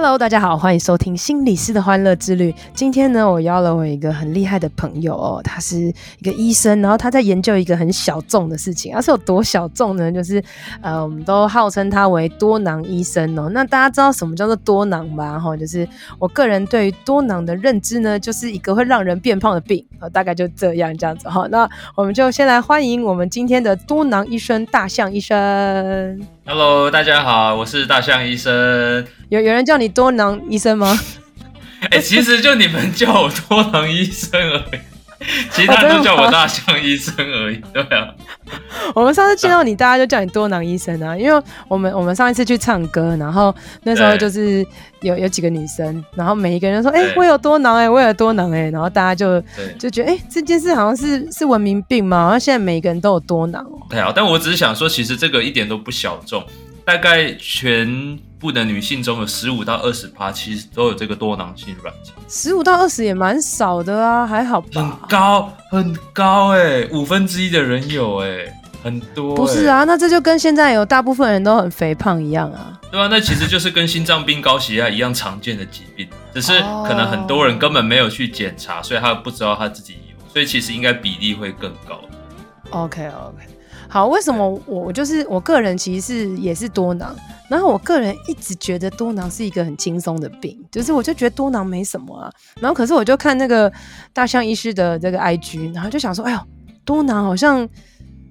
Hello，大家好，欢迎收听心理师的欢乐之旅。今天呢，我邀了我一个很厉害的朋友哦，他是一个医生，然后他在研究一个很小众的事情，而是有多小众呢？就是呃，我们都号称他为多囊医生哦。那大家知道什么叫做多囊吧？哈，就是我个人对于多囊的认知呢，就是一个会让人变胖的病，大概就这样这样子哈。那我们就先来欢迎我们今天的多囊医生大象医生。Hello，大家好，我是大象医生。有有人叫你多囊医生吗？哎、欸，其实就你们叫我多囊医生而已，其他人都叫我大象医生而已。对啊，我们上次见到你，大家就叫你多囊医生啊，因为我们我们上一次去唱歌，然后那时候就是有有几个女生，然后每一个人都说：“哎、欸，我有多囊哎、欸，我有多囊哎、欸。”然后大家就就觉得：“哎、欸，这件事好像是是文明病嘛。”然后现在每一个人都有多囊哦。对啊，但我只是想说，其实这个一点都不小众，大概全。部的女性中有十五到二十趴，其实都有这个多囊性卵巢。十五到二十也蛮少的啊，还好吧？很高很高哎、欸，五分之一的人有哎、欸，很多、欸。不是啊，那这就跟现在有大部分人都很肥胖一样啊。对啊，那其实就是跟心脏病、高血压一样常见的疾病，只是可能很多人根本没有去检查，所以他不知道他自己有，所以其实应该比例会更高。OK OK。好，为什么我就是我个人其实是也是多囊，然后我个人一直觉得多囊是一个很轻松的病，就是我就觉得多囊没什么啊，然后可是我就看那个大象医师的这个 IG，然后就想说，哎呦，多囊好像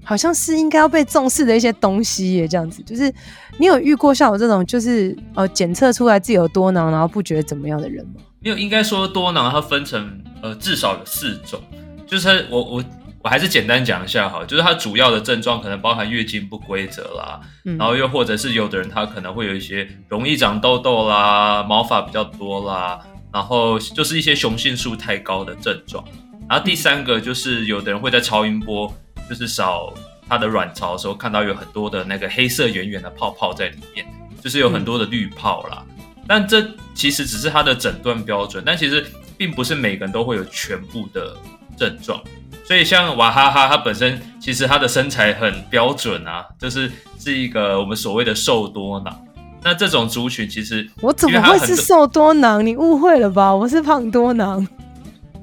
好像是应该要被重视的一些东西耶，这样子，就是你有遇过像我这种就是呃检测出来自己有多囊，然后不觉得怎么样的人吗？没有，应该说多囊它分成呃至少有四种，就是我我。我还是简单讲一下哈，就是它主要的症状可能包含月经不规则啦，嗯，然后又或者是有的人他可能会有一些容易长痘痘啦，毛发比较多啦，然后就是一些雄性素太高的症状。然后第三个就是有的人会在超音波就是扫他的卵巢的时候看到有很多的那个黑色圆圆的泡泡在里面，就是有很多的滤泡啦。但这其实只是他的诊断标准，但其实并不是每个人都会有全部的症状。所以像娃哈哈，他本身其实他的身材很标准啊，就是是一个我们所谓的瘦多囊。那这种族群其实我怎么会是瘦多囊？你误会了吧？我是胖多囊。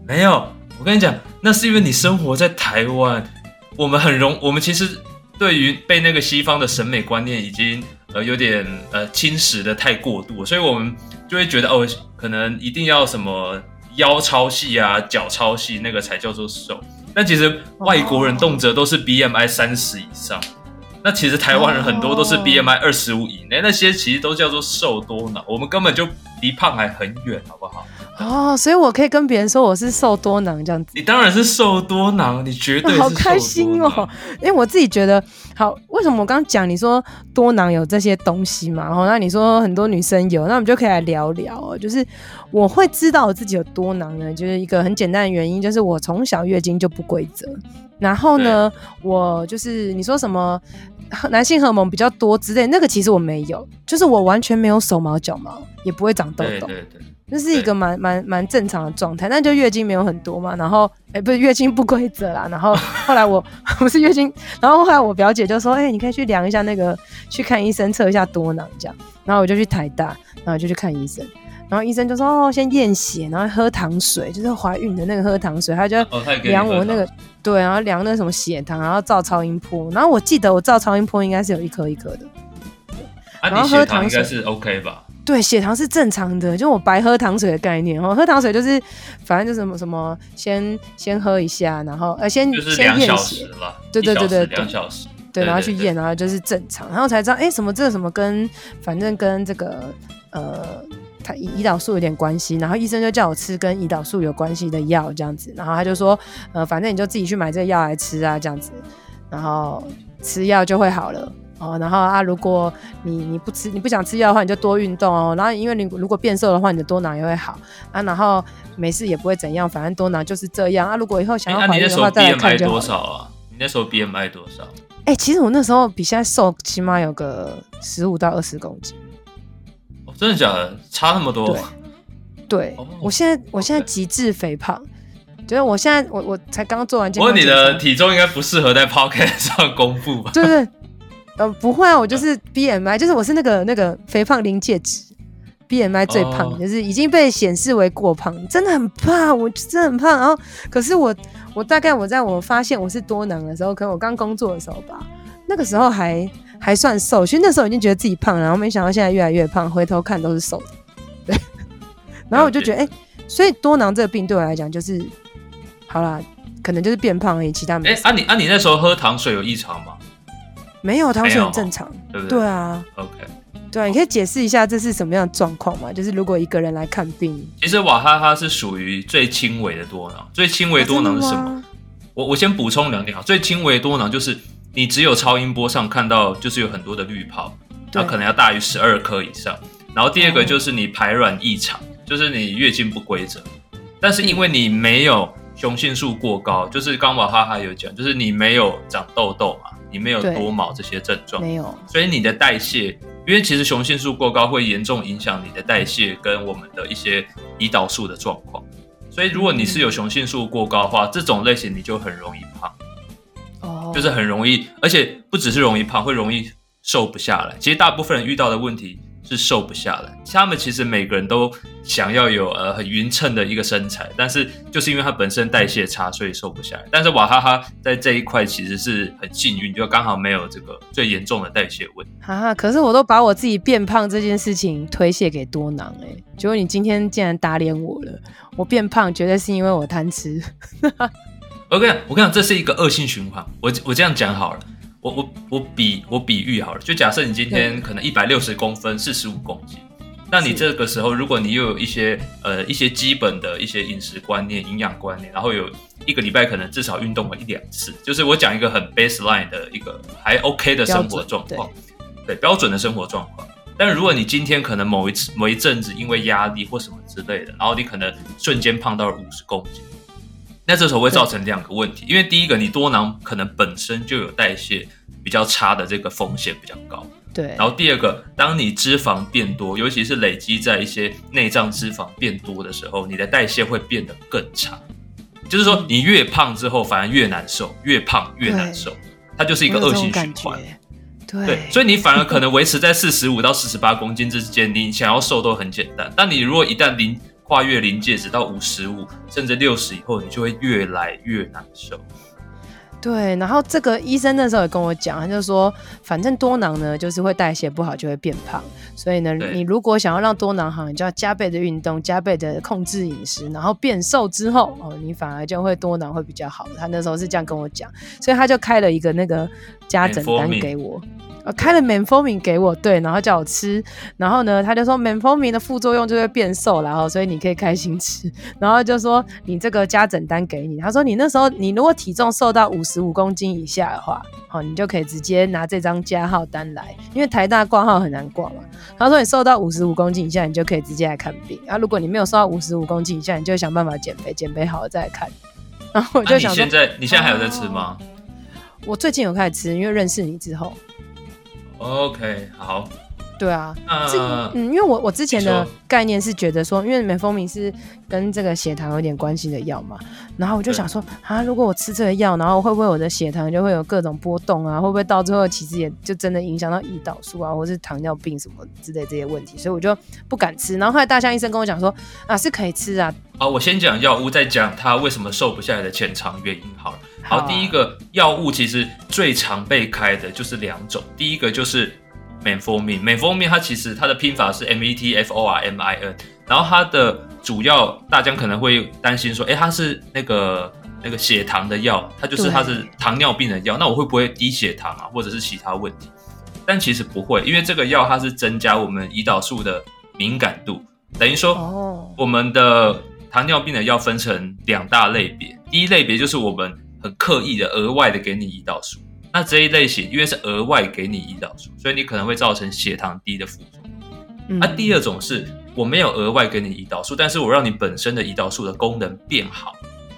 没有，我跟你讲，那是因为你生活在台湾，我们很容，我们其实对于被那个西方的审美观念已经呃有点呃侵蚀的太过度，所以我们就会觉得哦，可能一定要什么腰超细啊，脚超细，那个才叫做瘦。但其实外国人动辄都是 BMI 三十以上，那其实台湾人很多都是 BMI 二十五以内，那些其实都叫做瘦多囊，我们根本就离胖还很远，好不好？哦，所以我可以跟别人说我是瘦多囊这样子。你当然是瘦多囊，你绝对是。好开心哦，因为我自己觉得好。为什么我刚刚讲你说多囊有这些东西嘛？然后那你说很多女生有，那我们就可以来聊聊哦。就是我会知道我自己有多囊呢，就是一个很简单的原因，就是我从小月经就不规则。然后呢，我就是你说什么 男性荷尔蒙比较多之类，那个其实我没有，就是我完全没有手毛脚毛，也不会长痘痘。对对对。这是一个蛮蛮蛮正常的状态，但就月经没有很多嘛，然后 哎、欸，不是月经不规则啦，然后 后来我不是月经，然后后来我表姐就说，哎、欸，你可以去量一下那个，去看医生测一下多囊这样，然后我就去台大，然后就去看医生，然后医生就说，哦，先验血，然后喝糖水，就是怀孕的那个喝糖水，他就量我那个，对，然后量那个什么血糖，然后照超音波，然后我记得我照超音波应该是有一颗一颗的，然后喝糖应该是 OK 吧？对，血糖是正常的，就我白喝糖水的概念哦。喝糖水就是，反正就什么什么，先先喝一下，然后呃先先验血，对对对对，两小时，对，然后去验，然后就是正常，然后才知道，哎，什么这个什么跟，反正跟这个呃，他胰胰岛素有点关系，然后医生就叫我吃跟胰岛素有关系的药这样子，然后他就说，呃，反正你就自己去买这个药来吃啊，这样子，然后吃药就会好了。哦，然后啊，如果你你不吃，你不想吃药的话，你就多运动哦。然后，因为你如果变瘦的话，你的多囊也会好啊。然后没事也不会怎样，反正多囊就是这样啊。如果以后想要怀孕的话，再来看就好。你那时候 BMI 多少啊？你那时候 BMI 多少？哎、欸，其实我那时候比现在瘦，起码有个十五到二十公斤。哦，真的假的？差那么多？对，对、哦、我现在我现在极致肥胖，觉得我现在我我才刚做完健康。不过你的体重应该不适合在 podcast 上公布吧？对对，呃，不会啊，我就是 BMI，就是我是那个那个肥胖临界值，BMI 最胖，oh. 就是已经被显示为过胖，真的很胖，我真的很胖。然后，可是我我大概我在我发现我是多囊的时候，可能我刚工作的时候吧，那个时候还还算瘦，其实那时候已经觉得自己胖，然后没想到现在越来越胖，回头看都是瘦的。对，然后我就觉得，哎、欸，所以多囊这个病对我来讲就是，好啦，可能就是变胖而已，其他没。哎、欸，啊你啊你那时候喝糖水有异常吗？没有，糖水很正常，对不对？对啊，OK，对啊，你可以解释一下这是什么样的状况吗？就是如果一个人来看病，其实瓦哈哈是属于最轻微的多囊，最轻微多囊是什么？啊、我我先补充两点啊，最轻微多囊就是你只有超音波上看到就是有很多的滤泡，那可能要大于十二颗以上。然后第二个就是你排卵异常，哦、就是你月经不规则，但是因为你没有雄性素过高，就是刚娃哈哈有讲，就是你没有长痘痘嘛，你没有多毛这些症状，没有，所以你的代谢，因为其实雄性素过高会严重影响你的代谢跟我们的一些胰岛素的状况，所以如果你是有雄性素过高的话，嗯、这种类型你就很容易胖，哦，就是很容易，而且不只是容易胖，会容易瘦不下来。其实大部分人遇到的问题。是瘦不下来，他们其实每个人都想要有呃很匀称的一个身材，但是就是因为他本身代谢差，所以瘦不下来。但是娃哈哈在这一块其实是很幸运，就刚好没有这个最严重的代谢问题。哈哈，可是我都把我自己变胖这件事情推卸给多囊哎、结果你今天竟然打脸我了。我变胖绝对是因为我贪吃。我跟你讲，我跟你讲，这是一个恶性循环。我我这样讲好了。我我我比我比喻好了，就假设你今天可能一百六十公分，四十五公斤，那你这个时候，如果你又有一些呃一些基本的一些饮食观念、营养观念，然后有一个礼拜可能至少运动了一两次，就是我讲一个很 baseline 的一个还 OK 的生活状况，对，对标准的生活状况。但如果你今天可能某一次某一阵子因为压力或什么之类的，然后你可能瞬间胖到了五十公斤。那这时候会造成两个问题，因为第一个，你多囊可能本身就有代谢比较差的这个风险比较高，对。然后第二个，当你脂肪变多，尤其是累积在一些内脏脂肪变多的时候，你的代谢会变得更差。就是说，你越胖之后，反而越难受，越胖越难受，它就是一个恶性循环。对，对，所以你反而可能维持在四十五到四十八公斤之间，你想要瘦都很简单。但你如果一旦临跨越临界值到五十五甚至六十以后，你就会越来越难受。对，然后这个医生那时候也跟我讲，他就说，反正多囊呢，就是会代谢不好，就会变胖。所以呢，你如果想要让多囊好，你就要加倍的运动，加倍的控制饮食，然后变瘦之后，哦，你反而就会多囊会比较好。他那时候是这样跟我讲，所以他就开了一个那个加诊单给我。呃，开了 Manformin 给我，对，然后叫我吃，然后呢，他就说 Manformin 的副作用就会变瘦，然后所以你可以开心吃，然后就说你这个加诊单给你，他说你那时候你如果体重瘦到五十五公斤以下的话，好，你就可以直接拿这张加号单来，因为台大挂号很难挂嘛。他说你瘦到五十五公斤以下，你就可以直接来看病，啊如果你没有瘦到五十五公斤以下，你就想办法减肥，减肥好了再来看。然后我就想说，啊、你现在你现在还有在吃吗？我最近有开始吃，因为认识你之后。OK，好。对啊，嗯嗯，因为我我之前的概念是觉得说，因为美蜂蜜是跟这个血糖有点关系的药嘛，然后我就想说，啊，如果我吃这个药，然后会不会我的血糖就会有各种波动啊？会不会到最后其实也就真的影响到胰岛素啊，或是糖尿病什么之类这些问题？所以我就不敢吃。然后后来大象医生跟我讲说，啊，是可以吃啊。好，我先讲药物，再讲它为什么瘦不下来的潜藏原因。好了，好，第一个药物其实最常被开的就是两种，第一个就是。Metformin，Metformin 它其实它的拼法是 M E T F O R M I N，然后它的主要大家可能会担心说，哎，它是那个那个血糖的药，它就是它是糖尿病的药，那我会不会低血糖啊，或者是其他问题？但其实不会，因为这个药它是增加我们胰岛素的敏感度，等于说我们的糖尿病的药分成两大类别，第一类别就是我们很刻意的额外的给你胰岛素。那这一类型，因为是额外给你胰岛素，所以你可能会造成血糖低的副作用。那、嗯啊、第二种是我没有额外给你胰岛素，但是我让你本身的胰岛素的功能变好、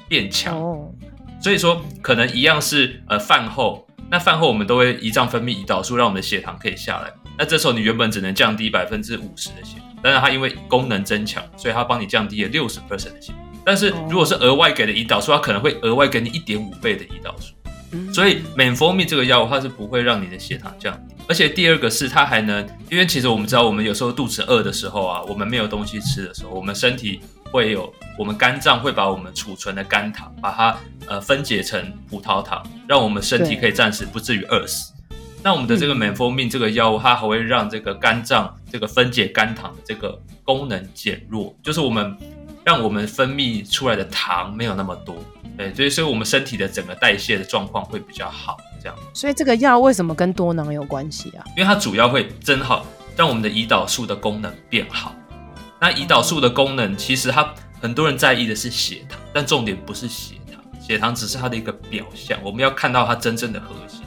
变强。哦、所以说，可能一样是呃饭后那饭后我们都会胰脏分泌胰岛素，让我们的血糖可以下来。那这时候你原本只能降低百分之五十的血糖，但是它因为功能增强，所以它帮你降低了六十 percent 的血糖。但是如果是额外给的胰岛素，它可能会额外给你一点五倍的胰岛素。所以美福蜜这个药物它是不会让你的血糖降低，而且第二个是它还能，因为其实我们知道，我们有时候肚子饿的时候啊，我们没有东西吃的时候，我们身体会有，我们肝脏会把我们储存的肝糖，把它呃分解成葡萄糖，让我们身体可以暂时不至于饿死。那我们的这个美福蜜这个药物，它还会让这个肝脏这个分解肝糖的这个功能减弱，就是我们让我们分泌出来的糖没有那么多。对，所以所以我们身体的整个代谢的状况会比较好，这样。所以这个药为什么跟多囊有关系啊？因为它主要会增好，让我们的胰岛素的功能变好。那胰岛素的功能，其实它很多人在意的是血糖，但重点不是血糖，血糖只是它的一个表象。我们要看到它真正的核心。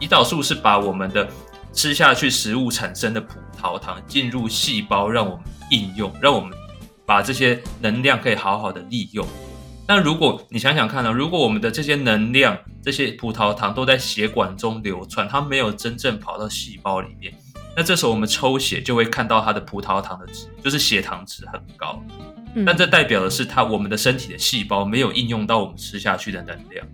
胰岛素是把我们的吃下去食物产生的葡萄糖进入细胞，让我们应用，让我们把这些能量可以好好的利用。那如果你想想看呢？如果我们的这些能量、这些葡萄糖都在血管中流窜，它没有真正跑到细胞里面，那这时候我们抽血就会看到它的葡萄糖的值，就是血糖值很高。但这代表的是它我们的身体的细胞没有应用到我们吃下去的能量，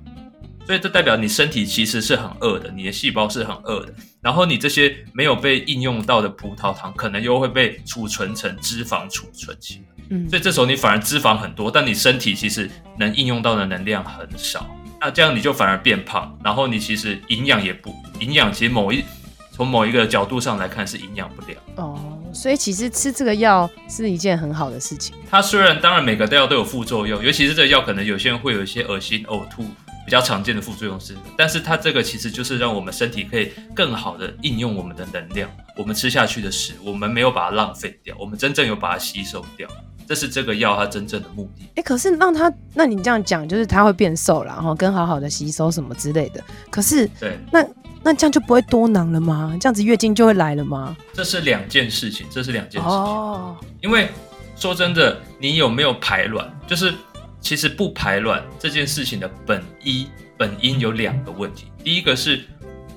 所以这代表你身体其实是很饿的，你的细胞是很饿的。然后你这些没有被应用到的葡萄糖，可能又会被储存成脂肪储存起来。嗯，所以这时候你反而脂肪很多，但你身体其实能应用到的能量很少，那这样你就反而变胖，然后你其实营养也不营养，其实某一从某一个角度上来看是营养不良哦。所以其实吃这个药是一件很好的事情。它虽然当然每个药都有副作用，尤其是这个药可能有些人会有一些恶心、呕吐比较常见的副作用是，但是它这个其实就是让我们身体可以更好的应用我们的能量，我们吃下去的食物，我们没有把它浪费掉，我们真正有把它吸收掉。这是这个药它真正的目的。哎，可是让它，那你这样讲，就是它会变瘦了，然后跟好好的吸收什么之类的。可是，对，那那这样就不会多囊了吗？这样子月经就会来了吗？这是两件事情，这是两件事情。哦，因为说真的，你有没有排卵，就是其实不排卵这件事情的本一本因有两个问题。第一个是，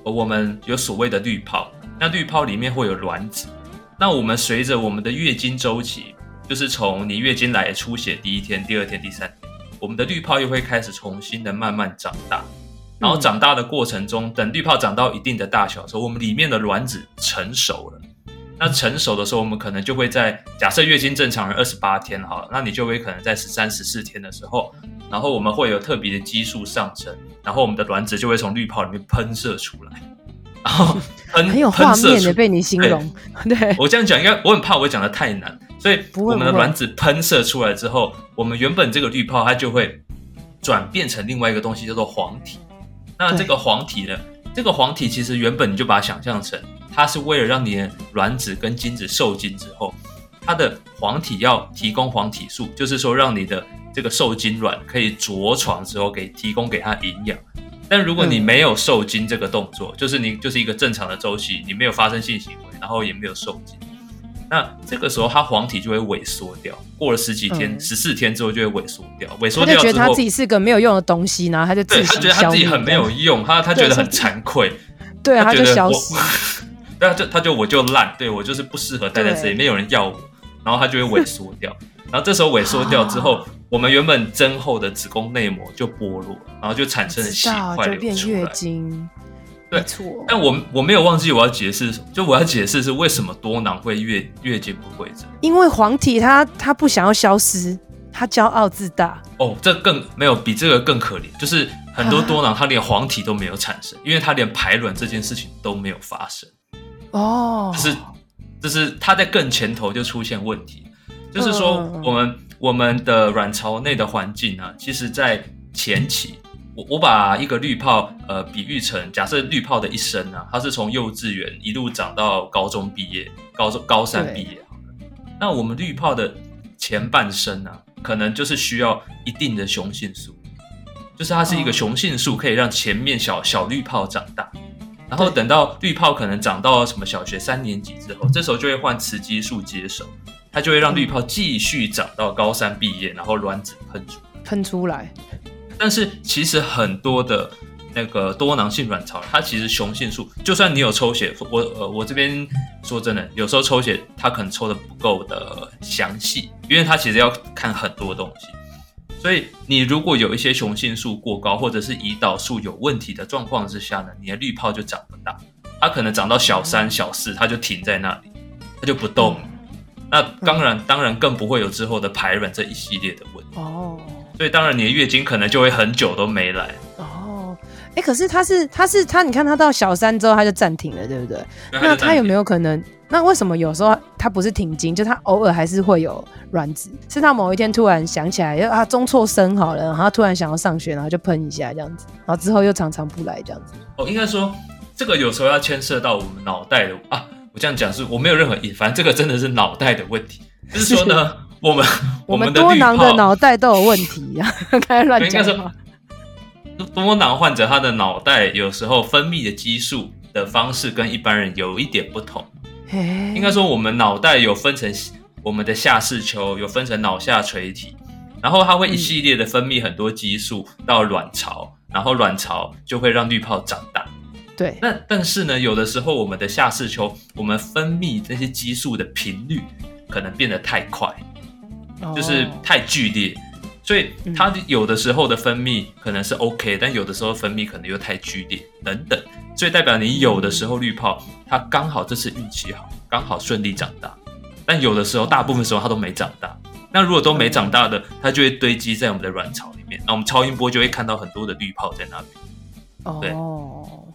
我们有所谓的滤泡，那滤泡里面会有卵子，那我们随着我们的月经周期。就是从你月经来出血第一天、第二天、第三天，我们的滤泡又会开始重新的慢慢长大，然后长大的过程中，等滤泡长到一定的大小的时候，我们里面的卵子成熟了。那成熟的时候，我们可能就会在假设月经正常人二十八天好了，那你就会可能在十三、十四天的时候，然后我们会有特别的激素上升，然后我们的卵子就会从滤泡里面喷射出来，然后喷很有画面的被你形容。对，对我这样讲应该我很怕我讲的太难。所以我们的卵子喷射出来之后，我们原本这个滤泡它就会转变成另外一个东西，叫做黄体。那这个黄体呢？这个黄体其实原本你就把它想象成，它是为了让你的卵子跟精子受精之后，它的黄体要提供黄体素，就是说让你的这个受精卵可以着床之后给提供给它营养。但如果你没有受精这个动作，就是你就是一个正常的周期，你没有发生性行为，然后也没有受精。那这个时候，它黄体就会萎缩掉。过了十几天、十四、嗯、天之后，就会萎缩掉。萎缩掉之后，他就觉得他自己是个没有用的东西，然后他就自己他觉得他自己很没有用，他他觉得很惭愧。对啊，他就消失。对啊，就他就我就烂，对我就是不适合待在这里，没有人要我，然后他就会萎缩掉。然后这时候萎缩掉之后，啊、我们原本增厚的子宫内膜就剥落，然后就产生了血块流出来。对，但我我没有忘记我要解释，就我要解释是为什么多囊会月月经不规则？因为黄体他他不想要消失，他骄傲自大。哦，这更没有比这个更可怜，就是很多多囊他连黄体都没有产生，啊、因为他连排卵这件事情都没有发生。哦，就是就是它在更前头就出现问题，就是说我们、嗯、我们的卵巢内的环境啊，其实在前期。我我把一个绿泡，呃，比喻成假设绿泡的一生啊，它是从幼稚园一路长到高中毕业，高中高三毕业。那我们绿泡的前半生啊，可能就是需要一定的雄性素，就是它是一个雄性素，可以让前面小小绿泡长大。然后等到绿泡可能长到什么小学三年级之后，这时候就会换雌激素接手，它就会让绿泡继续长到高三毕业，然后卵子喷出喷出来。但是其实很多的那个多囊性卵巢，它其实雄性素，就算你有抽血，我呃我这边说真的，有时候抽血它可能抽的不够的详细，因为它其实要看很多东西。所以你如果有一些雄性素过高，或者是胰岛素有问题的状况之下呢，你的滤泡就长不大，它可能长到小三、小四，它就停在那里，它就不动。那当然，当然更不会有之后的排卵这一系列的问题。哦。所以当然你的月经可能就会很久都没来。哦。哎，可是他是他是他，你看他到小三之后他就暂停了，对不对？对，那他有没有可能？那为什么有时候他不是停经，就他偶尔还是会有卵子？是他某一天突然想起来，要啊中错生好了，然后突然想要上学，然后就喷一下这样子，然后之后又常常不来这样子。哦，应该说这个有时候要牵涉到我们脑袋的啊。我这样讲是我没有任何意，反正这个真的是脑袋的问题。就是说呢，我们 我们多囊的脑袋都有问题呀，开始乱讲。多囊患者他的脑袋有时候分泌的激素的方式跟一般人有一点不同。应该说，我们脑袋有分成我们的下视丘，有分成脑下垂体，然后它会一系列的分泌很多激素到卵巢，然后卵巢就会让滤泡长大。对。那但是呢，有的时候我们的下视丘，我们分泌这些激素的频率可能变得太快，就是太剧烈，所以它有的时候的分泌可能是 OK，但有的时候分泌可能又太剧烈等等。所以代表你有的时候滤泡它刚好这次运气好，刚好顺利长大，但有的时候大部分时候它都没长大。那如果都没长大的，它就会堆积在我们的卵巢里面，那我们超音波就会看到很多的滤泡在那边。对哦，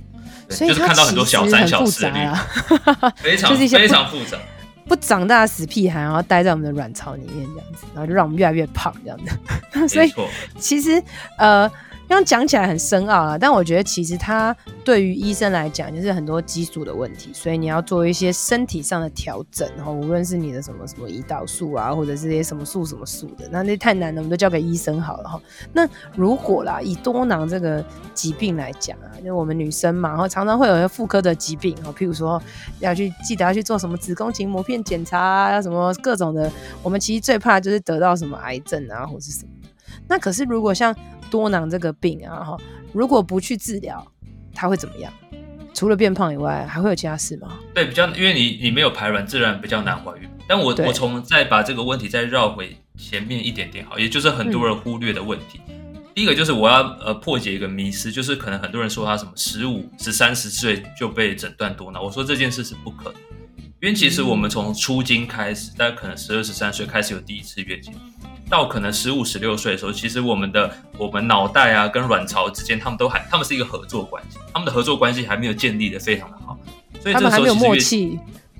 所以就是看到很多小三小四的滤泡，非常非常复杂。不长大的死屁孩，然后待在我们的卵巢里面这样子，然后就让我们越来越胖这样子。所以其实呃。这样讲起来很深奥啊，但我觉得其实它对于医生来讲就是很多激素的问题，所以你要做一些身体上的调整，然后无论是你的什么什么胰岛素啊，或者是些什么素什么素的，那那太难了，我们都交给医生好了哈。那如果啦，以多囊这个疾病来讲啊，就我们女生嘛，然后常常会有一些妇科的疾病，哦，譬如说要去记得要去做什么子宫颈膜片检查啊，什么各种的，我们其实最怕就是得到什么癌症啊，或是什么。那可是如果像多囊这个病啊，哈，如果不去治疗，它会怎么样？除了变胖以外，还会有其他事吗？对，比较因为你你没有排卵，自然比较难怀孕。但我我从再把这个问题再绕回前面一点点好，也就是很多人忽略的问题。嗯、第一个就是我要呃破解一个迷思，就是可能很多人说他什么十五、十三、十岁就被诊断多囊，我说这件事是不可能，因为其实我们从初经开始，大概可能十二、十三岁开始有第一次月经。到可能十五、十六岁的时候，其实我们的我们脑袋啊跟卵巢之间，他们都还他们是一个合作关系，他们的合作关系还没有建立的非常的好，所以这时候其实他们还没有默契，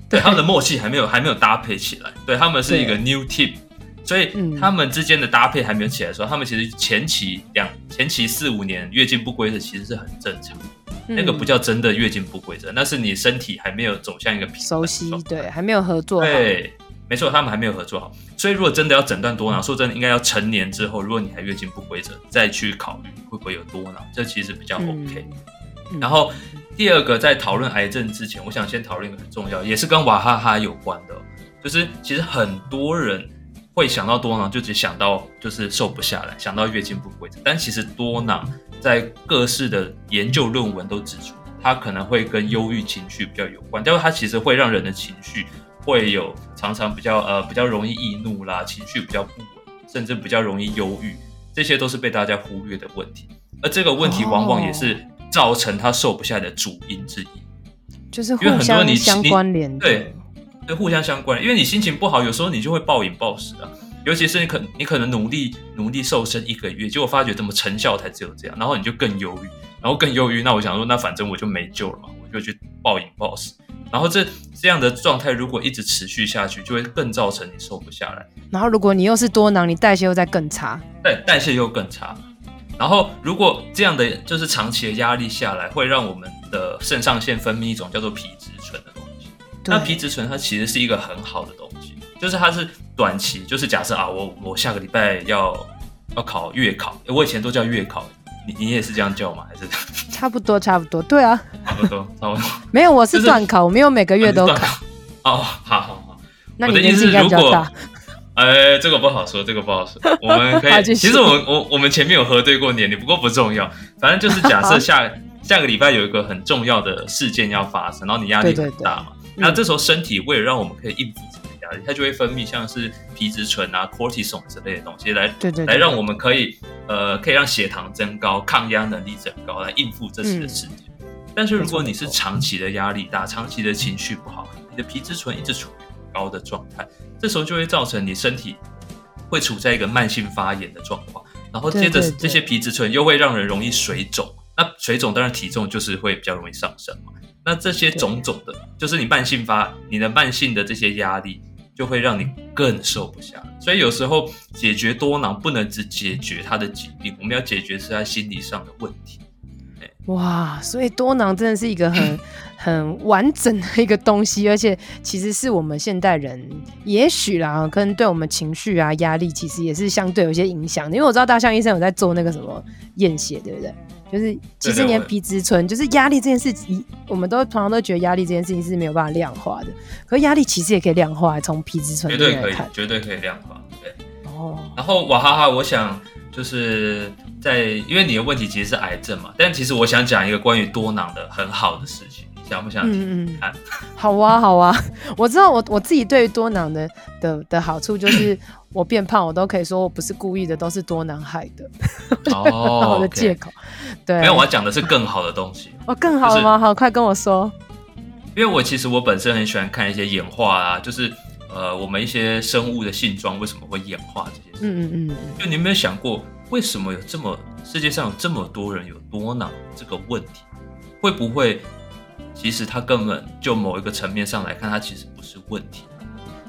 对他们的默契还没有还没有搭配起来，对 他们是一个 new team，所以他们之间的搭配还没有起来的时候，他们其实前期两前期四五年月经不规则其实是很正常，那个不叫真的月经不规则，那是你身体还没有走向一个熟悉，对，还没有合作，对。没错，他们还没有合作好，所以如果真的要诊断多囊，说真的，应该要成年之后，如果你还月经不规则，再去考虑会不会有多囊，这其实比较 OK。嗯、然后第二个，在讨论癌症之前，我想先讨论一个很重要，也是跟娃哈哈有关的，就是其实很多人会想到多囊，就只想到就是瘦不下来，想到月经不规则，但其实多囊在各式的研究论文都指出，它可能会跟忧郁情绪比较有关，但是它其实会让人的情绪。会有常常比较呃比较容易易怒啦，情绪比较不稳，甚至比较容易忧郁，这些都是被大家忽略的问题。而这个问题往往也是造成他瘦不下来的主因之一，就是因为很多你相关联。对，对，互相相关。因为你心情不好，有时候你就会暴饮暴食啊。尤其是你可你可能努力努力瘦身一个月，结果发觉怎么成效才只有这样，然后你就更忧郁，然后更忧郁。那我想说，那反正我就没救了嘛，我就去暴饮暴食。然后这这样的状态如果一直持续下去，就会更造成你瘦不下来。然后如果你又是多囊，你代谢又再更差，对，代谢又更差。然后如果这样的就是长期的压力下来，会让我们的肾上腺分泌一种叫做皮质醇的东西。那皮质醇它其实是一个很好的东西，就是它是短期，就是假设啊，我我下个礼拜要要考月考，我以前都叫月考。你你也是这样叫吗？还是 差不多差不多？对啊，差不多差不多。没有，我是段考，就是、我没有每个月都考。哦，好好好。那你年纪应该比较大。哎，这个不好说，这个不好说。我们可以，其实我们我我们前面有核对过年龄，不过不重要。反正就是假设下下个礼拜有一个很重要的事件要发生，然后你压力很大嘛，那这时候身体为了让我们可以应付这个压力，它就会分泌像是皮质醇啊、cortisol 之类的东西来，对对，来让我们可以呃可以让血糖增高、抗压能力增高，来应付这次的事件。但是如果你是长期的压力大、长期的情绪不好，你的皮质醇一直处于高的状态，这时候就会造成你身体会处在一个慢性发炎的状况，然后接着这些皮质醇又会让人容易水肿，那水肿当然体重就是会比较容易上升嘛。那这些种种的，就是你慢性发，你的慢性的这些压力，就会让你更瘦不下。所以有时候解决多囊不能只解决他的疾病，我们要解决是他心理上的问题。哇，所以多囊真的是一个很 很完整的一个东西，而且其实是我们现代人也许啦，可能对我们情绪啊压力其实也是相对有一些影响的。因为我知道大象医生有在做那个什么验血，对不对？就是其实连皮质醇，就是压力这件事情，我们都常常都觉得压力这件事情是没有办法量化的，可是压力其实也可以量化，从皮质醇绝对可以，绝对可以量化。对，哦，然后娃哈哈，我想。就是在，因为你的问题其实是癌症嘛，但其实我想讲一个关于多囊的很好的事情，想不想听？嗯嗯，好啊好啊，我知道我我自己对于多囊的的的好处就是 我变胖，我都可以说我不是故意的，都是多男害的。哦，我的借口。对，没有，我要讲的是更好的东西。哦，更好了吗？好，快跟我说。因为我其实我本身很喜欢看一些演化啊，就是。呃，我们一些生物的性状为什么会演化这些事？嗯嗯嗯。就你有没有想过，为什么有这么世界上有这么多人有多囊这个问题？会不会其实它根本就某一个层面上来看，它其实不是问题？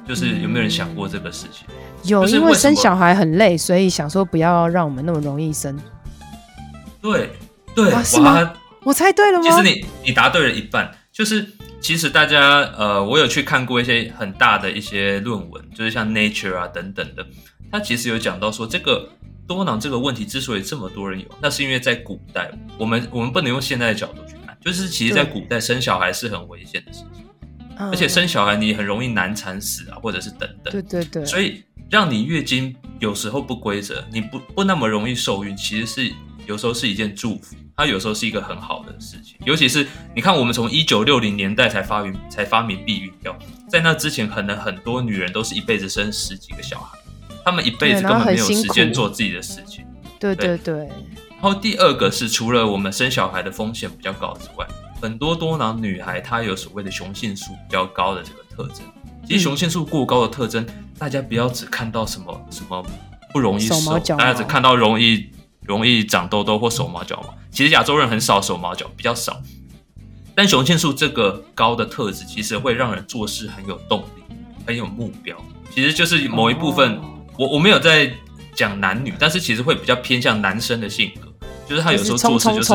就是有没有人想过这个事情？嗯、有，因为生小孩很累，所以想说不要让我们那么容易生。对对，啊、是吗？我猜对了吗？其实你你答对了一半，就是。其实大家，呃，我有去看过一些很大的一些论文，就是像 Nature 啊等等的，它其实有讲到说，这个多囊这个问题之所以这么多人有，那是因为在古代，我们我们不能用现在的角度去看，就是其实在古代生小孩是很危险的事情，而且生小孩你很容易难产死啊，或者是等等，对对对，所以让你月经有时候不规则，你不不那么容易受孕，其实是有时候是一件祝福。它有时候是一个很好的事情，尤其是你看，我们从一九六零年代才发明才发明避孕药，在那之前，可能很多女人都是一辈子生十几个小孩，她们一辈子根本没有时间做自己的事情。对对对。然后第二个是，除了我们生小孩的风险比较高之外，很多多囊女孩她有所谓的雄性素比较高的这个特征。其实雄性素过高的特征，大家不要只看到什么什么不容易瘦，大家只看到容易。容易长痘痘或手毛脚毛，其实亚洲人很少手毛脚，比较少。但雄性素这个高的特质，其实会让人做事很有动力，很有目标。其实就是某一部分，哦、我我没有在讲男女，但是其实会比较偏向男生的性格，就是他有时候做事就是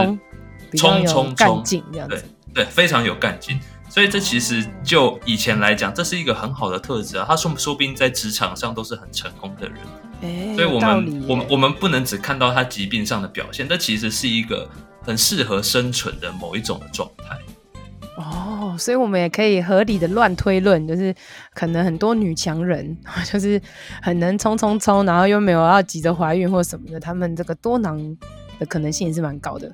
冲冲冲，对对，非常有干劲。所以这其实就以前来讲，这是一个很好的特质啊。他说说不定在职场上都是很成功的人。欸、所以我们我们我们不能只看到他疾病上的表现，这其实是一个很适合生存的某一种的状态。哦，所以我们也可以合理的乱推论，就是可能很多女强人 就是很能冲冲冲，然后又没有要急着怀孕或什么的，他们这个多囊的可能性也是蛮高的。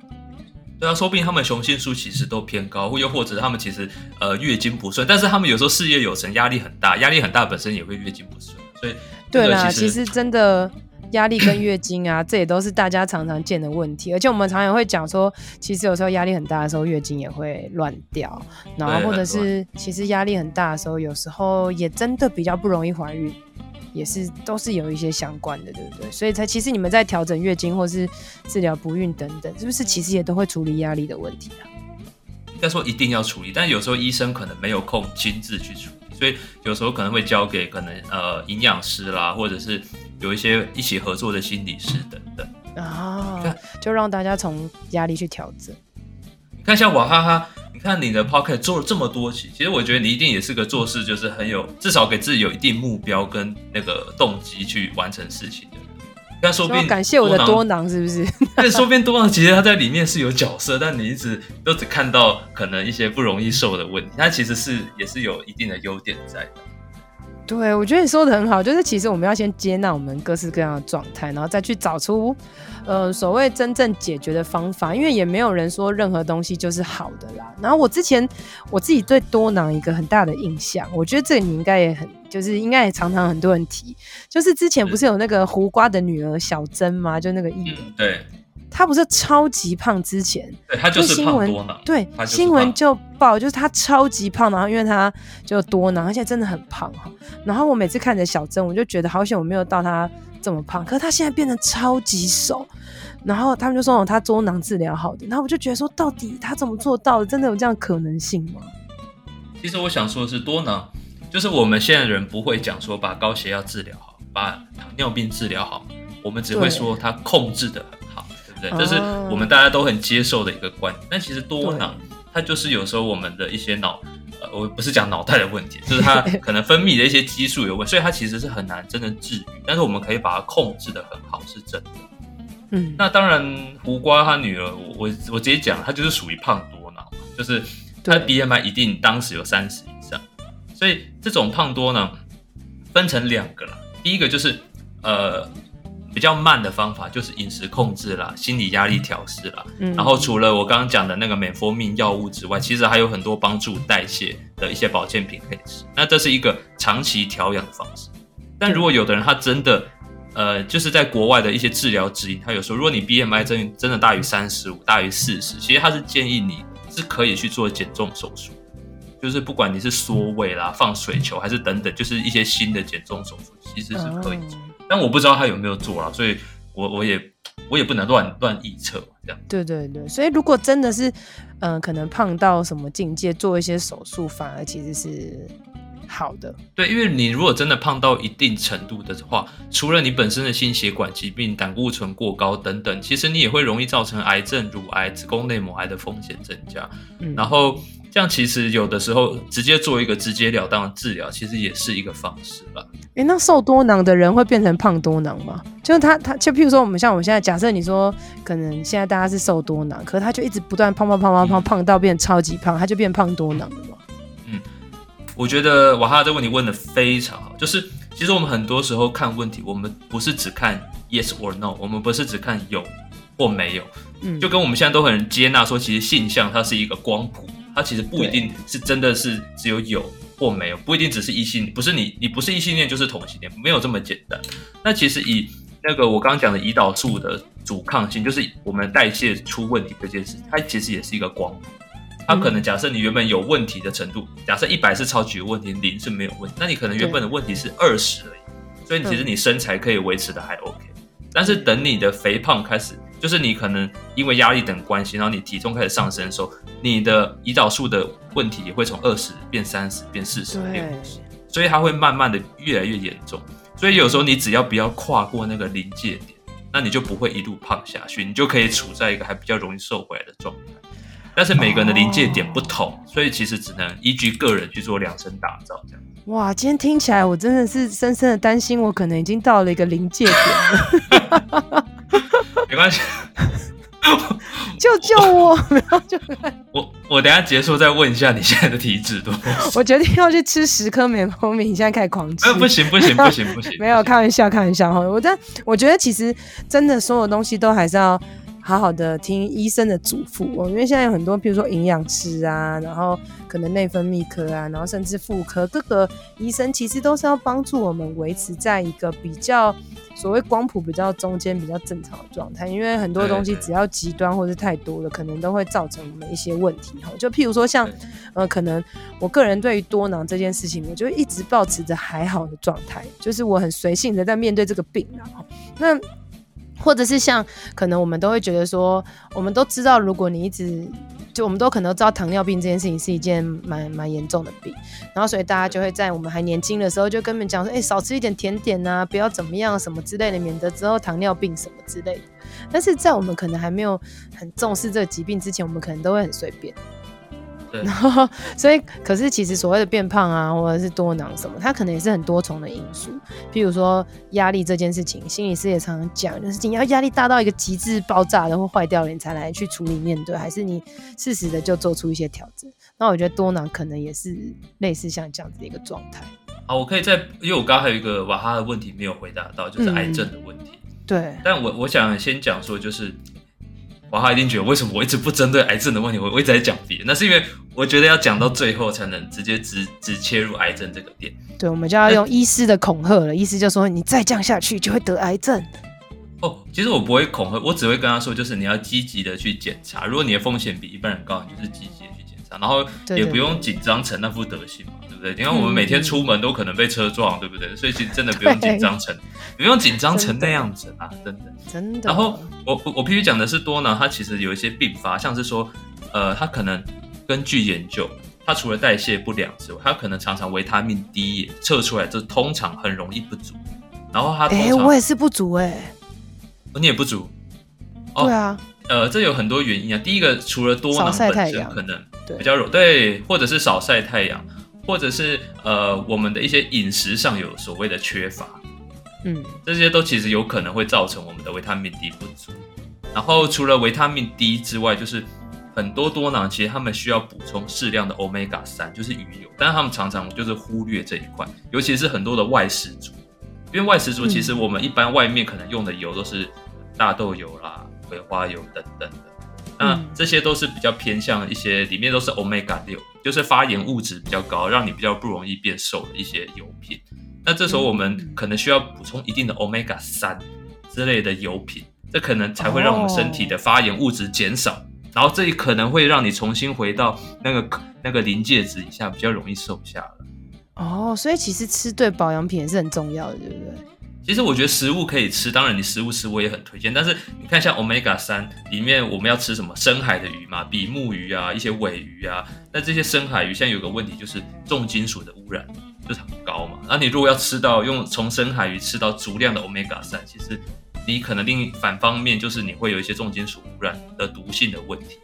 对啊，说不定他们雄性素其实都偏高，又或者他们其实呃月经不顺，但是他们有时候事业有成，压力很大，压力很大本身也会月经不顺，所以。对啦，其实真的压力跟月经啊，这也都是大家常常见的问题。而且我们常常会讲说，其实有时候压力很大的时候，月经也会乱掉。然后或者是其实压力很大的时候，有时候也真的比较不容易怀孕，也是都是有一些相关的，对不对？所以才其实你们在调整月经或是治疗不孕等等，是不是其实也都会处理压力的问题啊？应该说一定要处理，但有时候医生可能没有空亲自去处理。所以有时候可能会交给可能呃营养师啦，或者是有一些一起合作的心理师等等啊，就让大家从压力去调整。你看像娃哈哈，你看你的 Pocket 做了这么多期，其实我觉得你一定也是个做事就是很有至少给自己有一定目标跟那个动机去完成事情的。但说不定感谢我的多囊是不是？但说不定多囊其实他在里面是有角色，但你一直都只看到可能一些不容易受的问题，他其实是也是有一定的优点在的。对，我觉得你说的很好，就是其实我们要先接纳我们各式各样的状态，然后再去找出，呃，所谓真正解决的方法。因为也没有人说任何东西就是好的啦。然后我之前我自己对多囊一个很大的印象，我觉得这你应该也很，就是应该也常常很多人提，就是之前不是有那个胡瓜的女儿小珍吗？就那个艺人，嗯，对。他不是超级胖之前，对，他就是胖多囊。对，新闻就报就是他超级胖，然后因为他就多囊，而且真的很胖哈。然后我每次看着小珍，我就觉得好险我没有到他这么胖。可是他现在变得超级瘦，然后他们就说哦，他多囊治疗好的。然后我就觉得说，到底他怎么做到的？真的有这样可能性吗？其实我想说的是，多囊就是我们现在的人不会讲说把高血压治疗好，把糖尿病治疗好，我们只会说他控制的。对，这是我们大家都很接受的一个观点。但其实多囊，它就是有时候我们的一些脑，呃，我不是讲脑袋的问题，就是它 可能分泌的一些激素有问题，所以它其实是很难真的治愈。但是我们可以把它控制的很好，是真的。嗯，那当然，胡瓜他女儿，我我我直接讲，她就是属于胖多囊嘛，就是他的 BMI 一定当时有三十以上，所以这种胖多囊分成两个啦，第一个就是呃。比较慢的方法就是饮食控制啦，心理压力调试啦。嗯，然后除了我刚刚讲的那个美福命药物之外，其实还有很多帮助代谢的一些保健品可以吃。那这是一个长期调养的方式。但如果有的人他真的，呃，就是在国外的一些治疗指引，他有说，如果你 BMI 真真的大于三十五，大于四十，其实他是建议你是可以去做减重手术，就是不管你是缩胃啦、放水球还是等等，就是一些新的减重手术，其实是可以做。但我不知道他有没有做啊，所以我我也我也不能乱乱臆测这样。对对对，所以如果真的是，嗯、可能胖到什么境界，做一些手术反而其实是好的。对，因为你如果真的胖到一定程度的话，除了你本身的心血管疾病、胆固醇过高等等，其实你也会容易造成癌症、乳癌、子宫内膜癌的风险增加。嗯，然后。这样其实有的时候直接做一个直截了当的治疗，其实也是一个方式吧。诶，那瘦多囊的人会变成胖多囊吗？就是他他就譬如说我们像我们现在假设你说可能现在大家是瘦多囊，可是他就一直不断胖胖胖胖胖胖到变超级胖，他就变胖多囊了吗？嗯，我觉得瓦哈这个问题问的非常好。就是其实我们很多时候看问题，我们不是只看 yes or no，我们不是只看有或没有。嗯，就跟我们现在都很接纳说，其实性向它是一个光谱。它其实不一定是真的是只有有或没有，不一定只是异性，不是你你不是异性恋就是同性恋，没有这么简单。那其实以那个我刚刚讲的胰岛素的阻抗性，就是我们代谢出问题这件事，它其实也是一个光谱。它可能假设你原本有问题的程度，假设一百是超级有问题，零是没有问题，那你可能原本的问题是二十而已，所以其实你身材可以维持的还 OK。但是等你的肥胖开始。就是你可能因为压力等关系，然后你体重开始上升的时候，你的胰岛素的问题也会从二十变三十变四十变五十，所以它会慢慢的越来越严重。所以有时候你只要不要跨过那个临界点，那你就不会一路胖下去，你就可以处在一个还比较容易瘦回来的状态。但是每个人的临界点不同，哦，所以其实只能依据个人去做量身打造这样。哇，今天听起来我真的是深深的担心，我可能已经到了一个临界点了。没关系，救救我！不要救我！我等下结束再问一下你现在的体脂多？我决定要去吃十颗美蜂蜜，你现在开始狂吃。不行不行不行不行！没有开玩笑开玩笑哈，我但我觉得其实真的所有东西都还是要。好好的听医生的嘱咐哦，因为现在有很多，比如说营养师啊，然后可能内分泌科啊，然后甚至妇科，各个医生其实都是要帮助我们维持在一个比较所谓光谱比较中间、比较正常的状态。因为很多东西只要极端或是太多了，可能都会造成我们一些问题哈。就譬如说像呃，可能我个人对于多囊这件事情，我就一直保持着还好的状态，就是我很随性的在面对这个病啊。那或者是像可能我们都会觉得说，我们都知道，如果你一直就我们都可能都知道糖尿病这件事情是一件蛮蛮严重的病，然后所以大家就会在我们还年轻的时候就跟我们讲说，哎、少吃一点甜点啊，不要怎么样什么之类的，免得之后糖尿病什么之类的。但是在我们可能还没有很重视这个疾病之前，我们可能都会很随便。然后，所以，可是其实所谓的变胖啊，或者是多囊什么，它可能也是很多重的因素。譬如说压力这件事情，心理师也常常讲，就是你要压力大到一个极致爆炸的或坏掉了，你才来去处理面对，还是你适时的就做出一些调整。那我觉得多囊可能也是类似像这样子的一个状态。好，我可以在，因为我刚刚还有一个瓦哈的问题没有回答到，就是癌症的问题。嗯、对，但我我想先讲说，就是瓦哈一定觉得为什么我一直不针对癌症的问题，我我一直在讲别的，那是因为我觉得要讲到最后才能直接直直切入癌症这个点。对，我们就要用医师的恐吓了，医师就说你再降下去就会得癌症。哦，其实我不会恐吓，我只会跟他说，就是你要积极的去检查，如果你的风险比一般人高，你就是积极然后也不用紧张成那副德行嘛，对不对？你看我们每天出门都可能被车撞，对不对？所以其实真的不用 紧张成，不用紧张成那样子啊，真的。真的。然后我我必须讲的是多囊，它其实有一些并发，像是说，呃，它可能根据研究，它除了代谢不良之外，它可能常常维他命 D 也测出来，就通常很容易不足。然后它，哎，我也是不足哎、欸。你也不足，哦、对啊，呃，这有很多原因啊。第一个，除了多囊本身可能比较柔，对，或者是少晒太阳，或者是呃，我们的一些饮食上有所谓的缺乏，嗯，这些都其实有可能会造成我们的维他命 D 不足。然后除了维他命 D 之外，就是很多多囊其实他们需要补充适量的 Omega 三，就是鱼油，但是他们常常就是忽略这一块，尤其是很多的外食族。因为外食族其实我们一般外面可能用的油都是大豆油啦、葵花油等等的，那这些都是比较偏向一些里面都是 Omega 六，就是发炎物质比较高，让你比较不容易变瘦的一些油品。那这时候我们可能需要补充一定的 Omega 三之类的油品，这可能才会让我们身体的发炎物质减少，然后这也可能会让你重新回到那个那个临界值以下，比较容易瘦下来。哦，所以其实吃对保养品也是很重要的，对不对？其实我觉得食物可以吃，当然你食物吃我也很推荐。但是你看，像 Omega 三里面我们要吃什么？深海的鱼嘛，比目鱼啊，一些尾鱼啊。那这些深海鱼现在有个问题，就是重金属的污染就是很高嘛。那你如果要吃到用从深海鱼吃到足量的 Omega 三，其实你可能另一反方面就是你会有一些重金属污染的毒性的问题。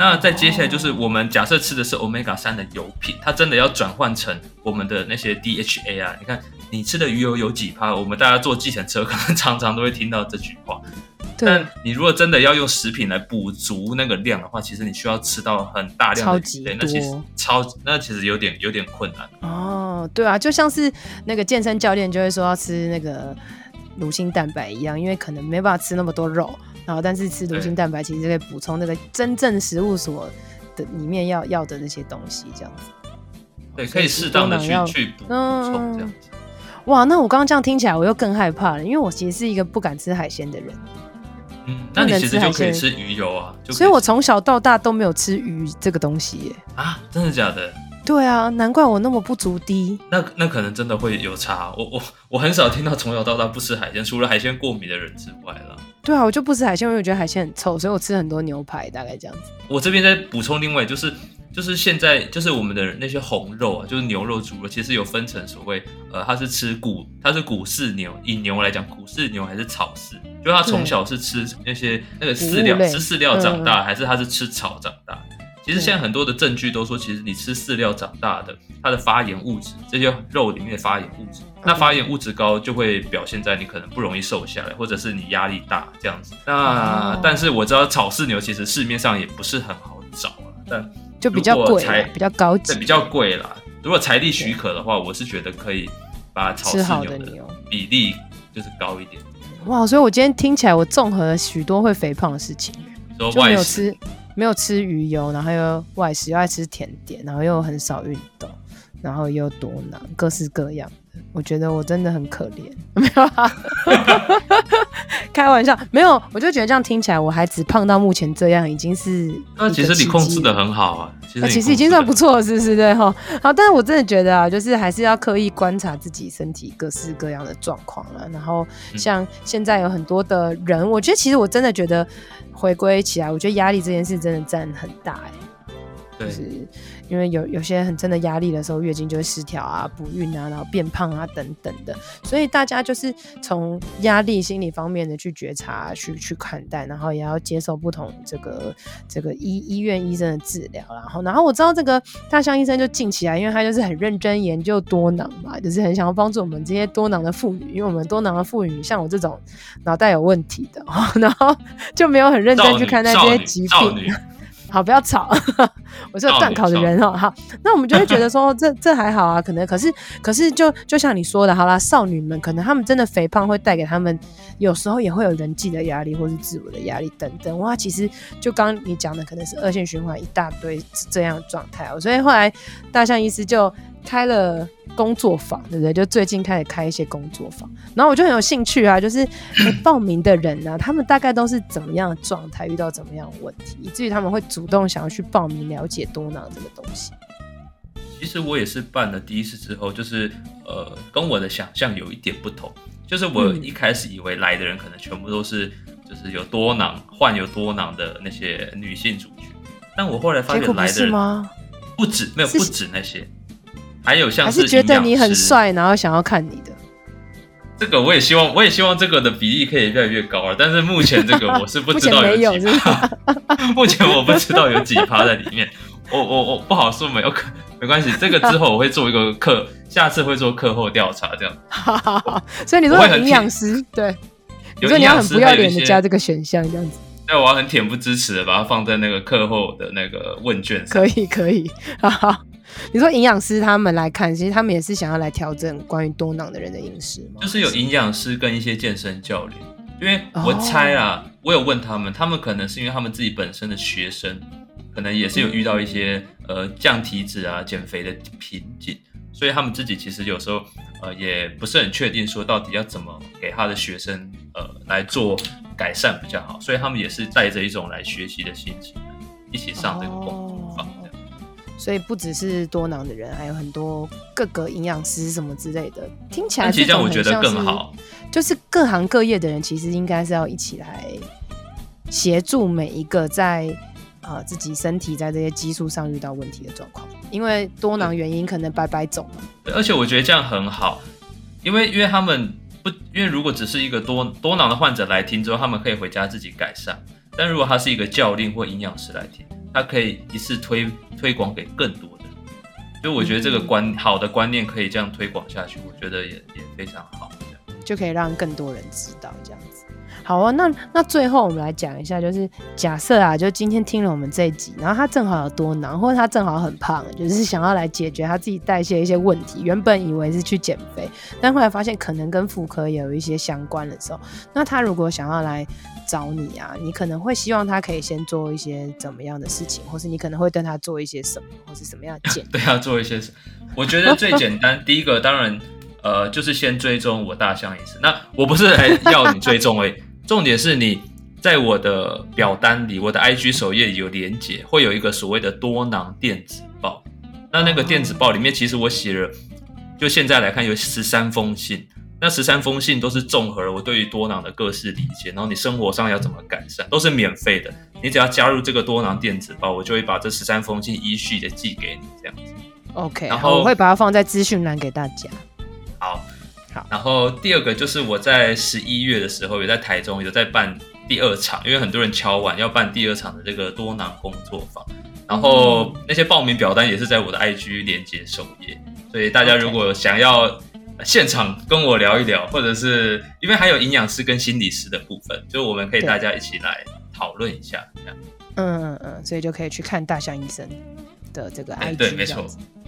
那再接下来就是我们假设吃的是 Omega 三的油品，它真的要转换成我们的那些 DHA 啊。你看你吃的鱼油有几趴？我们大家坐计程车可能常常都会听到这句话。但你如果真的要用食品来补足那个量的话，其实你需要吃到很大量的鱼类，那其实超那其实有点有点困难。哦，对啊，就像是那个健身教练就会说要吃那个乳清蛋白一样，因为可能没办法吃那么多肉。然后，但是吃乳清蛋白其实可以补充那个真正食物所的里面要要的那些东西，这样子。对，可以适当的去去补充这样子。哇，那我刚刚这样听起来，我又更害怕了，因为我其实是一个不敢吃海鲜的人。嗯，那你其实就可以吃鱼油啊。所以我从小到大都没有吃鱼这个东西耶。啊，真的假的？对啊，难怪我那么不足低。那那可能真的会有差。我我我很少听到从小到大不吃海鲜，除了海鲜过敏的人之外了。对啊，我就不吃海鲜，因为我觉得海鲜很臭，所以我吃很多牛排，大概这样子。我这边再补充另外就是，就是现在就是我们的那些红肉啊，就是牛肉、猪肉，其实有分成所谓呃，它是吃谷，它是谷饲牛，以牛来讲，谷饲牛还是草饲？就它从小是吃那些那个饲料，吃饲料长大，嗯、还是它是吃草长大？其实现在很多的证据都说，其实你吃饲料长大的，它的发炎物质，这些肉里面的发炎物质，那发炎物质高就会表现在你可能不容易瘦下来，或者是你压力大这样子。那但是我知道草饲牛其实市面上也不是很好找啊，但就比较贵，比较高级，比较贵啦。如果财力许可的话，我是觉得可以把草饲牛的比例就是高一点。哇，所以我今天听起来我综合了许多会肥胖的事情，就没有吃。没有吃鱼油，然后又外食，又爱吃甜点，然后又很少运动，然后又多囊，各式各样。我觉得我真的很可怜，没有啊，开玩笑，没有。我就觉得这样听起来，我还只胖到目前这样，已经是那其实你控制的很好啊，其实其实已经算不错了，是不是？对哈。好，但是我真的觉得啊，就是还是要刻意观察自己身体各式各样的状况了。然后像现在有很多的人，嗯、我觉得其实我真的觉得。回归起来，我觉得压力这件事真的占很大就是因为有有些很真的压力的时候，月经就会失调啊、不孕啊，然后变胖啊等等的，所以大家就是从压力心理方面的去觉察、去去看待，然后也要接受不同这个这个医医院医生的治疗，然后然后我知道这个大象医生就近起来，因为他就是很认真研究多囊嘛，就是很想要帮助我们这些多囊的妇女，因为我们多囊的妇女像我这种脑袋有问题的，然后就没有很认真去看待这些疾病。好，不要吵，我是有断考的人哦。好，那我们就会觉得说，这这还好啊，可能可是可是就就像你说的，好啦，少女们可能她们真的肥胖会带给她们，有时候也会有人际的压力或是自我的压力等等。哇，其实就刚刚你讲的，可能是恶性循环一大堆这样的状态哦。所以后来大象医师就开了。工作坊，对不对？就最近开始开一些工作坊，然后我就很有兴趣啊，就是、欸、报名的人呢、啊，他们大概都是怎么样的状态，遇到怎么样的问题，以至于他们会主动想要去报名了解多囊这个东西。其实我也是办了第一次之后，就是呃，跟我的想象有一点不同，就是我一开始以为来的人可能全部都是就是有多囊患有多囊的那些女性族群，但我后来发现来的人不止，没有不止那些。还有像是，是觉得你很帅，然后想要看你的。这个我也希望，我也希望这个的比例可以越来越高啊！但是目前这个 我是不知道有几趴，目前我不知道有几趴在里面。我我我不好说，没有可没关系。这个之后我会做一个课，下次会做课后调查这样。好好好，所以你说营养师对，你说你要很不要脸的加这个选项这样子。对，我要很恬不知耻的把它放在那个课后的那个问卷上。可以可以，好好。你说营养师他们来看，其实他们也是想要来调整关于多囊的人的饮食吗？就是有营养师跟一些健身教练，因为我猜啊，哦、我有问他们，他们可能是因为他们自己本身的学生，可能也是有遇到一些、嗯、呃降体脂啊、减肥的瓶颈，所以他们自己其实有时候呃也不是很确定说到底要怎么给他的学生呃来做改善比较好，所以他们也是带着一种来学习的心情，一起上这个工作坊。哦所以不只是多囊的人，还有很多各个营养师什么之类的，听起来其实这样我觉得更好。就是各行各业的人，其实应该是要一起来协助每一个在啊、呃、自己身体在这些激素上遇到问题的状况，因为多囊原因可能百百种嘛。而且我觉得这样很好，因为因为他们不，因为如果只是一个多多囊的患者来听之后，他们可以回家自己改善。但如果他是一个教练或营养师来听，他可以一次推推广给更多的人，所以我觉得这个观好的观念可以这样推广下去，我觉得也也非常好，就可以让更多人知道这样子。好啊，那那最后我们来讲一下，就是假设啊，就今天听了我们这一集，然后他正好有多囊，或者他正好很胖，就是想要来解决他自己代谢一些问题，原本以为是去减肥，但后来发现可能跟妇科也有一些相关的时候，那他如果想要来。找你啊，你可能会希望他可以先做一些怎么样的事情，或是你可能会对他做一些什么，或是什么样的建议？对啊做一些什么？我觉得最简单，第一个当然，呃，就是先追踪我大象一次。那我不是来要你追踪诶，重点是你在我的表单里，我的 IG 首页有连接，会有一个所谓的多囊电子报。那那个电子报里面，其实我写了，就现在来看有十三封信。那十三封信都是综合了我对于多囊的各式理解，然后你生活上要怎么改善，都是免费的。你只要加入这个多囊电子包，我就会把这十三封信依序的寄给你，这样子。OK，然后我会把它放在资讯栏给大家。好，好。然后第二个就是我在十一月的时候，也在台中有在办第二场，因为很多人敲完要办第二场的这个多囊工作坊，然后那些报名表单也是在我的 IG 连接首页，所以大家如果想要。现场跟我聊一聊，或者是因为还有营养师跟心理师的部分，就我们可以大家一起来讨论一下，这样。嗯嗯嗯，所以就可以去看大象医生的这个 IG，对，没错。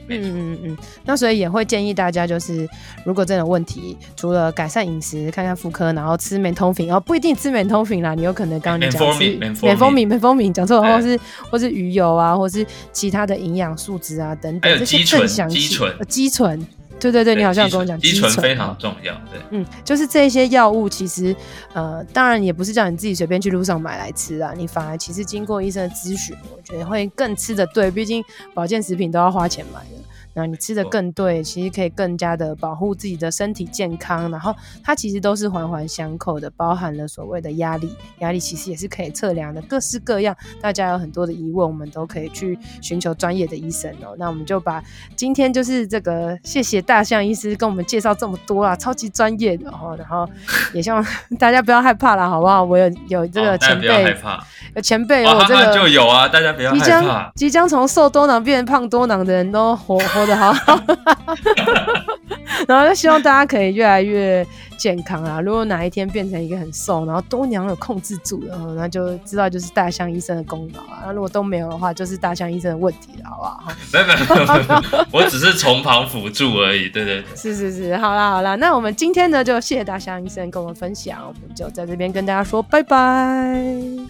嗯嗯嗯，那所以也会建议大家，就是如果真的有问题，除了改善饮食，看看妇科，然后吃美通品，哦，不一定吃美通品啦，你有可能刚刚你讲是 美蜂蜜，美蜂蜜讲错了，或是或是鱼油啊，或是其他的营养素质啊等等，还有肌醇，肌醇，肌醇。对对对，你好像跟我讲，肌醇非常重要。对，嗯，就是这些药物，其实呃，当然也不是叫你自己随便去路上买来吃啊，你反而其实经过医生的咨询，我觉得会更吃的对，毕竟保健食品都要花钱买的。那你吃的更对，其实可以更加的保护自己的身体健康。然后它其实都是环环相扣的，包含了所谓的压力，压力其实也是可以测量的，各式各样。大家有很多的疑问，我们都可以去寻求专业的医生哦。那我们就把今天就是这个，谢谢大象医师跟我们介绍这么多啊，超级专业的哦。然后也希望 大家不要害怕了，好不好？我有有这个前辈，有前辈，我这个就有啊，大家不要害怕。即将即将从瘦多囊变胖多囊的人都活活。说的，好，然后就希望大家可以越来越健康啊！如果哪一天变成一个很瘦，然后多娘有控制住了，那就知道就是大象医生的功劳啊！那如果都没有的话，就是大象医生的问题了，好不好？没有没有没有，我只是从旁辅助而已。对对对，是是是，好啦好啦，那我们今天呢，就谢谢大象医生跟我们分享，我们就在这边跟大家说拜拜，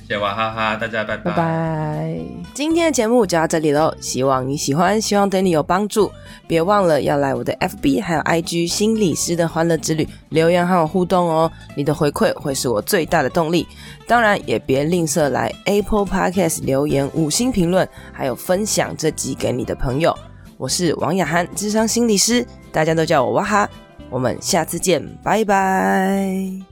谢谢娃哈哈，大家拜拜拜拜。今天的节目就到这里喽，希望你喜欢，希望对你有帮助，别忘了要来我的 FB 还有 IG 心理师的欢乐之旅留言和我互动哦，你的回馈会是我最大的动力。当然也别吝啬来 Apple Podcast 留言五星评论，还有分享这集给你的朋友。我是王雅涵，智商心理师，大家都叫我哇哈。我们下次见，拜拜。